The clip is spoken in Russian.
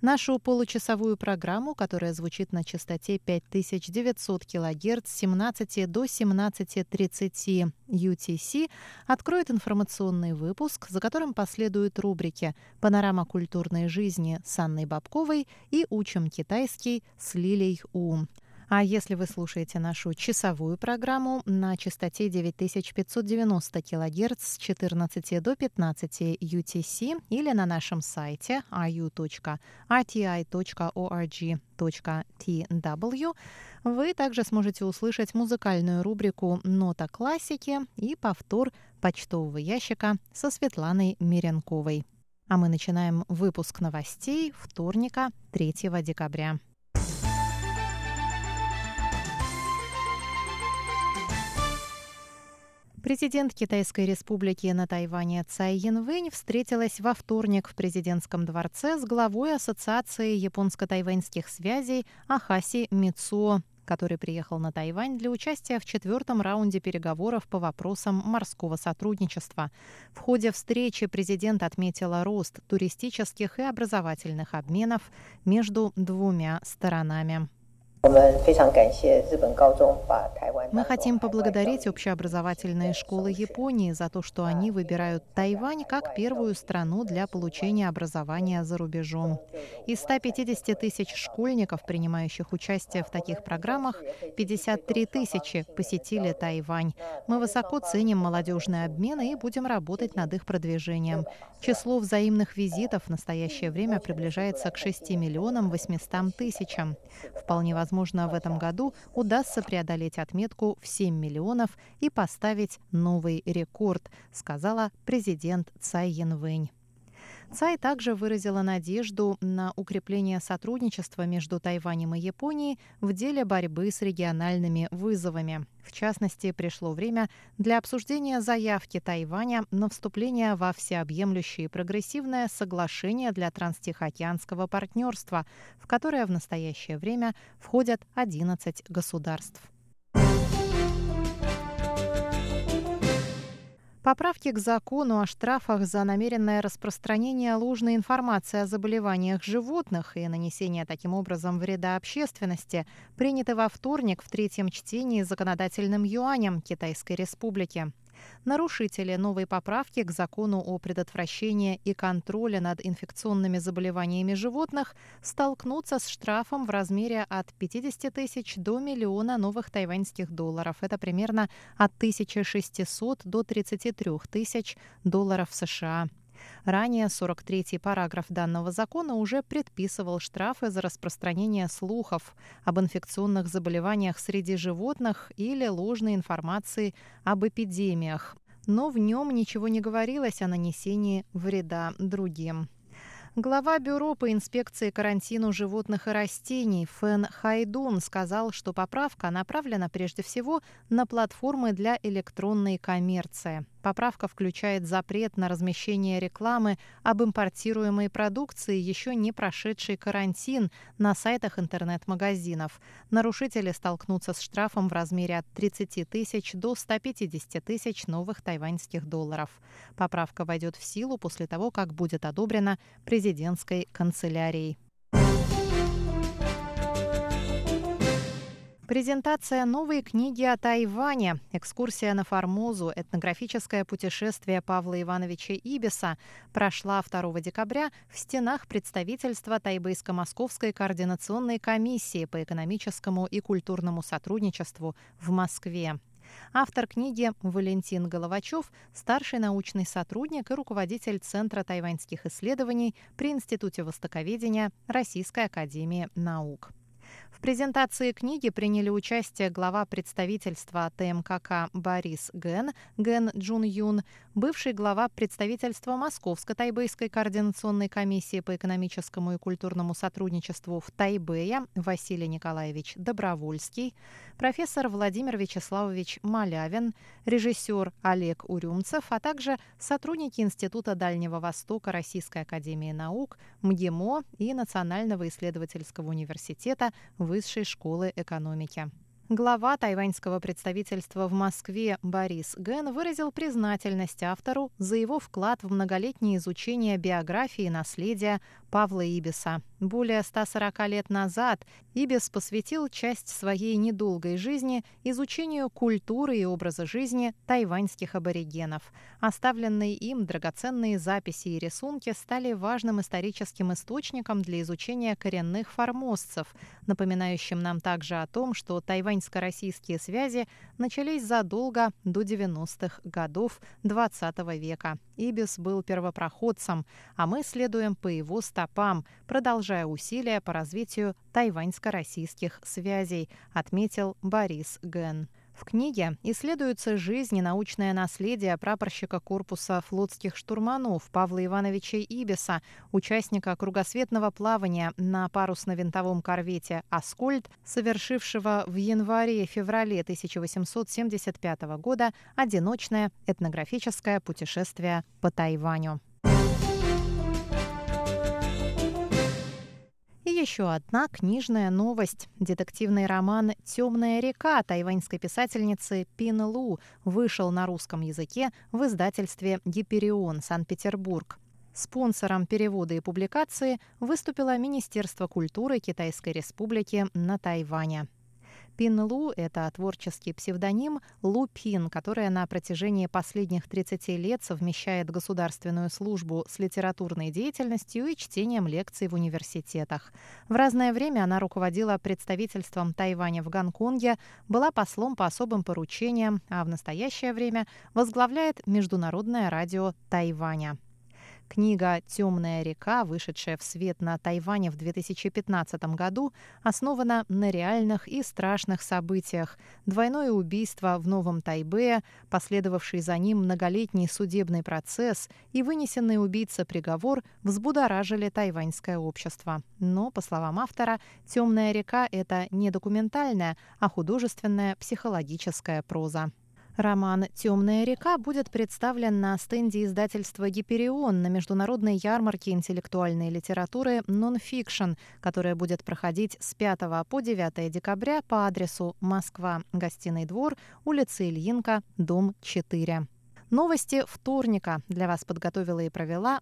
Нашу получасовую программу, которая звучит на частоте 5900 кГц с 17 до 17.30 UTC, откроет информационный выпуск, за которым последуют рубрики «Панорама культурной жизни» с Анной Бабковой и «Учим китайский» с Лилей У. А если вы слушаете нашу часовую программу на частоте 9590 кГц с 14 до 15 UTC или на нашем сайте ru.rti.org.tw, вы также сможете услышать музыкальную рубрику «Нота классики» и повтор почтового ящика со Светланой Миренковой. А мы начинаем выпуск новостей вторника, 3 декабря. Президент Китайской республики на Тайване Цай Янвэнь встретилась во вторник в президентском дворце с главой Ассоциации японско-тайваньских связей Ахаси Мицуо, который приехал на Тайвань для участия в четвертом раунде переговоров по вопросам морского сотрудничества. В ходе встречи президент отметила рост туристических и образовательных обменов между двумя сторонами. Мы хотим поблагодарить общеобразовательные школы Японии за то, что они выбирают Тайвань как первую страну для получения образования за рубежом. Из 150 тысяч школьников, принимающих участие в таких программах, 53 тысячи посетили Тайвань. Мы высоко ценим молодежные обмены и будем работать над их продвижением. Число взаимных визитов в настоящее время приближается к 6 миллионам 800 тысячам. Вполне возможно, возможно, в этом году удастся преодолеть отметку в 7 миллионов и поставить новый рекорд, сказала президент Цай Янвэнь. Цай также выразила надежду на укрепление сотрудничества между Тайванем и Японией в деле борьбы с региональными вызовами. В частности, пришло время для обсуждения заявки Тайваня на вступление во всеобъемлющее прогрессивное соглашение для транстихоокеанского партнерства, в которое в настоящее время входят 11 государств. Поправки к закону о штрафах за намеренное распространение ложной информации о заболеваниях животных и нанесение таким образом вреда общественности приняты во вторник в третьем чтении законодательным юанем Китайской Республики. Нарушители новой поправки к закону о предотвращении и контроле над инфекционными заболеваниями животных столкнутся с штрафом в размере от 50 тысяч до миллиона новых тайваньских долларов. Это примерно от 1600 до 33 тысяч долларов США. Ранее 43-й параграф данного закона уже предписывал штрафы за распространение слухов об инфекционных заболеваниях среди животных или ложной информации об эпидемиях. Но в нем ничего не говорилось о нанесении вреда другим. Глава Бюро по инспекции карантину животных и растений Фэн Хайдун сказал, что поправка направлена прежде всего на платформы для электронной коммерции. Поправка включает запрет на размещение рекламы об импортируемой продукции, еще не прошедшей карантин, на сайтах интернет-магазинов. Нарушители столкнутся с штрафом в размере от 30 тысяч до 150 тысяч новых тайваньских долларов. Поправка войдет в силу после того, как будет одобрена президентской канцелярией. Презентация новой книги о Тайване, экскурсия на Формозу, этнографическое путешествие Павла Ивановича Ибиса прошла 2 декабря в стенах представительства Тайбейско-Московской координационной комиссии по экономическому и культурному сотрудничеству в Москве. Автор книги Валентин Головачев – старший научный сотрудник и руководитель Центра тайваньских исследований при Институте востоковедения Российской академии наук. В презентации книги приняли участие глава представительства ТМКК Борис Ген, Ген Джун Юн, бывший глава представительства Московско-Тайбэйской координационной комиссии по экономическому и культурному сотрудничеству в Тайбэе Василий Николаевич Добровольский, профессор Владимир Вячеславович Малявин, режиссер Олег Урюмцев, а также сотрудники Института Дальнего Востока Российской Академии Наук, МГИМО и Национального исследовательского университета Высшей школы экономики. Глава тайваньского представительства в Москве Борис Ген выразил признательность автору за его вклад в многолетнее изучение биографии и наследия Павла Ибиса. Более 140 лет назад Ибис посвятил часть своей недолгой жизни изучению культуры и образа жизни тайваньских аборигенов. Оставленные им драгоценные записи и рисунки стали важным историческим источником для изучения коренных формозцев, напоминающим нам также о том, что тайваньско-российские связи начались задолго до 90-х годов XX века. Ибис был первопроходцем, а мы следуем по его стопам, продолжая усилия по развитию тайваньско-российских связей, отметил Борис Ген. В книге исследуется жизнь и научное наследие прапорщика корпуса флотских штурманов Павла Ивановича Ибиса, участника кругосветного плавания на парусно-винтовом корвете «Аскольд», совершившего в январе-феврале 1875 года одиночное этнографическое путешествие по Тайваню. Еще одна книжная новость. Детективный роман «Темная река» тайваньской писательницы Пин Лу вышел на русском языке в издательстве «Гиперион» Санкт-Петербург. Спонсором перевода и публикации выступило Министерство культуры Китайской Республики на Тайване. Пин Лу – это творческий псевдоним Лу Пин, которая на протяжении последних 30 лет совмещает государственную службу с литературной деятельностью и чтением лекций в университетах. В разное время она руководила представительством Тайваня в Гонконге, была послом по особым поручениям, а в настоящее время возглавляет Международное радио Тайваня. Книга «Темная река», вышедшая в свет на Тайване в 2015 году, основана на реальных и страшных событиях. Двойное убийство в Новом Тайбе, последовавший за ним многолетний судебный процесс и вынесенный убийца приговор взбудоражили тайваньское общество. Но, по словам автора, «Темная река» — это не документальная, а художественная психологическая проза. Роман «Темная река» будет представлен на стенде издательства «Гиперион» на международной ярмарке интеллектуальной литературы «Non/fiction», которая будет проходить с 5 по 9 декабря по адресу Москва, Гостиный двор, улица Ильинка, дом 4. Новости вторника для вас подготовила и провела